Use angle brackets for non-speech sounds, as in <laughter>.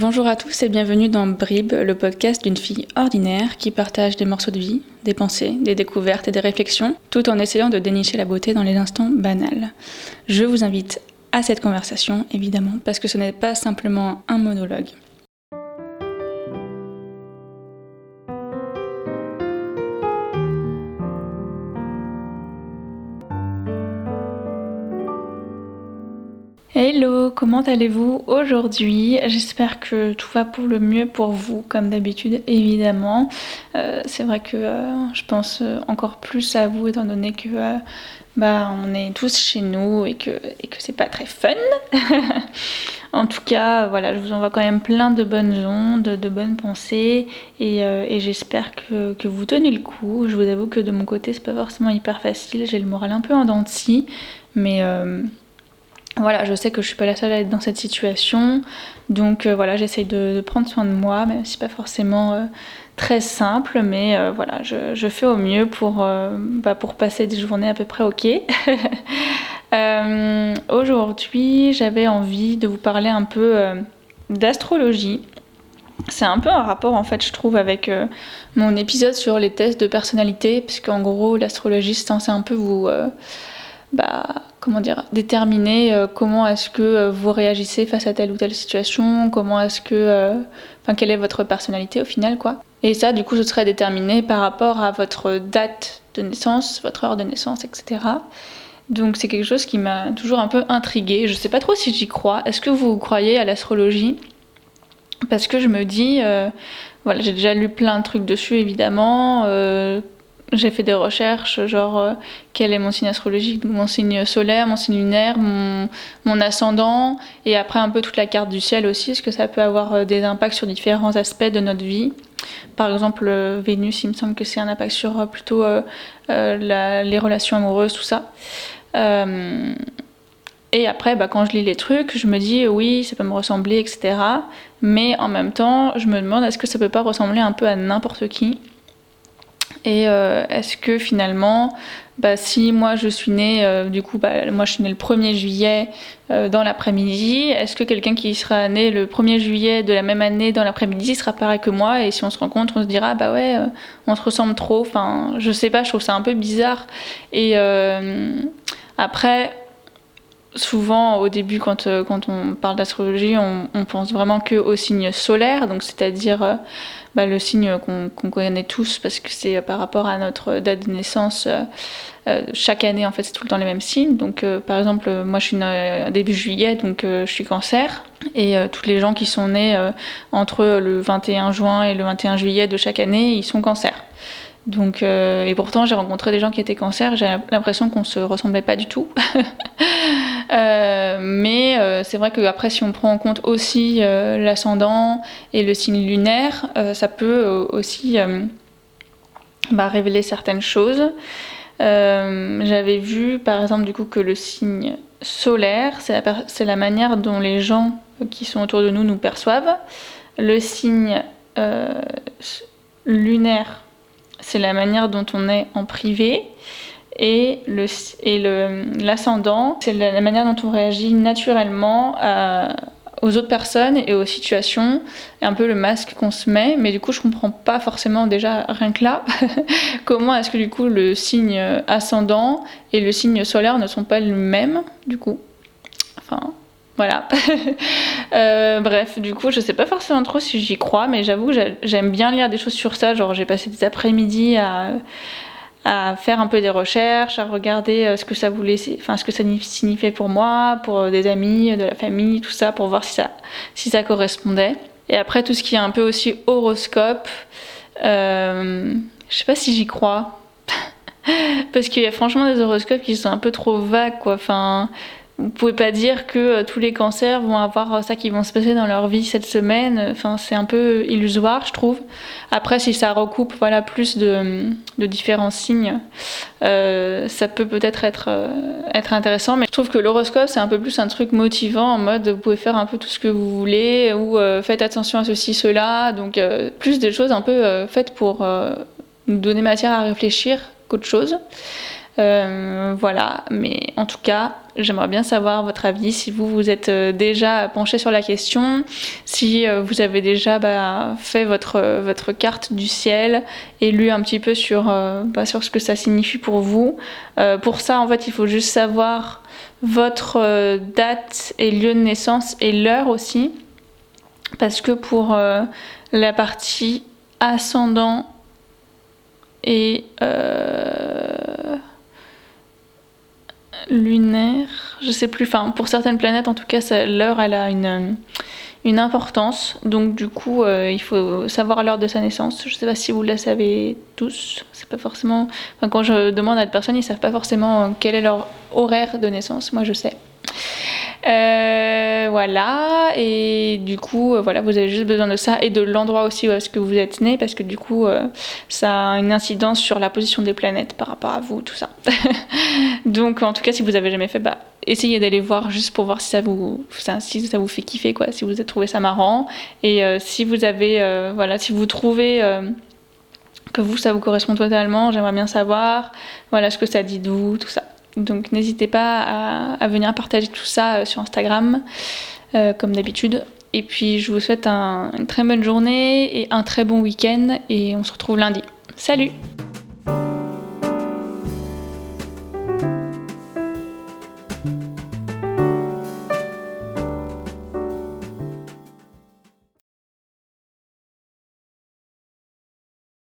Bonjour à tous et bienvenue dans Brib, le podcast d'une fille ordinaire qui partage des morceaux de vie, des pensées, des découvertes et des réflexions, tout en essayant de dénicher la beauté dans les instants banals. Je vous invite à cette conversation, évidemment, parce que ce n'est pas simplement un monologue. Comment allez-vous aujourd'hui? J'espère que tout va pour le mieux pour vous, comme d'habitude, évidemment. Euh, c'est vrai que euh, je pense encore plus à vous, étant donné que euh, bah, on est tous chez nous et que, c'est pas très fun. <laughs> en tout cas, voilà, je vous envoie quand même plein de bonnes ondes, de bonnes pensées, et, j'espère que, que, vous tenez le coup. Je vous avoue que de mon côté, c'est pas forcément hyper facile, j'ai le moral un peu en dents de scie, mais voilà, je sais que je suis pas la seule à être dans cette situation, donc euh, voilà, j'essaye de, prendre soin de moi, même si pas forcément euh, très simple, mais euh, voilà, je, fais au mieux pour, bah, pour passer des journées à peu près ok. <laughs> Aujourd'hui, j'avais envie de vous parler un peu d'astrologie. C'est un peu un rapport en fait, je trouve, avec mon épisode sur les tests de personnalité, puisqu'en gros, l'astrologie, c'est un peu vous bah, comment dire, déterminer euh, comment est-ce que euh, vous réagissez face à telle ou telle situation, comment est-ce que, euh, enfin, quelle est votre personnalité au final, quoi. Et ça, du coup, ce serait déterminé par rapport à votre date de naissance, votre heure de naissance, etc. Donc c'est quelque chose qui m'a toujours un peu intriguée. Je sais pas trop si j'y crois. Est-ce que vous croyez à l'astrologie? Parce que je me dis, voilà, j'ai déjà lu plein de trucs dessus évidemment j'ai fait des recherches, genre euh, quel est mon signe astrologique, mon signe solaire, mon signe lunaire, mon, ascendant, et après un peu toute la carte du ciel aussi, parce que ça peut avoir euh, des impacts sur différents aspects de notre vie. Par exemple, euh, Vénus, il me semble que c'est un impact sur plutôt les relations amoureuses, tout ça. et après, bah, quand je lis les trucs, je me dis oui, ça peut me ressembler, etc. Mais en même temps, je me demande est-ce que ça peut pas ressembler un peu à n'importe qui? Et euh, est-ce que finalement, bah, si moi je suis née, euh, du coup, bah, moi je suis née le 1er juillet euh, dans l'après-midi, est-ce que quelqu'un qui sera né le 1er juillet de la même année dans l'après-midi sera pareil que moi? Et si on se rencontre, on se dira, bah ouais, on se ressemble trop. Enfin, je sais pas, je trouve ça un peu bizarre. Et après, souvent au début quand, quand on parle d'astrologie, on, pense vraiment que au signe solaire, donc c'est-à-dire bah, le signe qu'on connaît tous parce que c'est par rapport à notre date de naissance. Euh, euh, chaque année, en fait, c'est tout le temps les mêmes signes. Donc, euh, par exemple, moi, je suis début juillet, donc je suis cancer. Et tous les gens qui sont nés entre le 21 juin et le 21 juillet de chaque année, ils sont cancer. Donc, et pourtant, j'ai rencontré des gens qui étaient cancer. J'ai l'impression qu'on se ressemblait pas du tout. <laughs> Euh, mais euh, c'est vrai qu'après, si on prend en compte aussi euh, l'ascendant et le signe lunaire, ça peut aussi bah, révéler certaines choses. J'avais vu, par exemple, du coup, que le signe solaire, c'est la, la, manière dont les gens qui sont autour de nous nous perçoivent. Le signe lunaire, c'est la manière dont on est en privé et le et l'ascendant, c'est la, manière dont on réagit naturellement aux autres personnes et aux situations, et un peu le masque qu'on se met. Mais du coup, je comprends pas forcément déjà rien que là <laughs> comment est-ce que du coup le signe ascendant et le signe solaire ne sont pas les mêmes du coup? Enfin, voilà. <laughs> euh, bref, du coup, je sais pas forcément trop si j'y crois, mais j'avoue que j'aime bien lire des choses sur ça. Genre, j'ai passé des après-midi à à faire un peu des recherches, à regarder euh, ce que ça voulait, enfin ce que ça signifiait pour moi, pour euh, des amis, de la famille, tout ça, pour voir si ça, si ça correspondait. Et après tout ce qui est un peu aussi horoscope, euh, je sais pas si j'y crois. <laughs> Parce qu'il y a franchement des horoscopes qui sont un peu trop vagues, quoi. Enfin, vous pouvez pas dire que euh, tous les cancers vont avoir euh, ça qui vont se passer dans leur vie cette semaine. Enfin, c'est un peu illusoire, je trouve. Après, si ça recoupe voilà plus de, différents signes, euh, ça peut peut-être être, être intéressant. Mais je trouve que l'horoscope c'est un peu plus un truc motivant en mode vous pouvez faire un peu tout ce que vous voulez ou faites attention à ceci cela. Donc plus des choses un peu faites pour nous donner matière à réfléchir qu'autre chose. voilà, mais en tout cas, J'aimerais bien savoir votre avis, si vous vous êtes euh, déjà penché sur la question, si euh, vous avez déjà bah, fait votre, votre carte du ciel et lu un petit peu sur, bah, sur ce que ça signifie pour vous. pour ça, en fait, il faut juste savoir votre date et lieu de naissance et l'heure aussi. Parce que pour la partie ascendant et lunaire, je sais plus, enfin pour certaines planètes en tout cas l'heure elle a une, une importance, donc du coup euh, il faut savoir l'heure de sa naissance. Je sais pas si vous la savez tous, c'est pas forcément, quand je demande à des personnes ils savent pas forcément quel est leur horaire de naissance, moi je sais. Euh, voilà, et du coup, euh, voilà, vous avez juste besoin de ça et de l'endroit aussi où est-ce que vous êtes né, parce que du coup, euh, ça a une incidence sur la position des planètes par rapport à vous, tout ça. <laughs> Donc, en tout cas, si vous avez jamais fait, bah, essayez d'aller voir juste pour voir si ça vous, si ça vous fait kiffer, quoi, si vous avez trouvé ça marrant. Et si vous avez, voilà, si vous trouvez que vous, ça vous correspond totalement, j'aimerais bien savoir, voilà, ce que ça dit de vous, tout ça. Donc n'hésitez pas à, venir partager tout ça euh, sur Instagram, euh, comme d'habitude. Et puis je vous souhaite une très bonne journée et un très bon week-end et on se retrouve lundi. Salut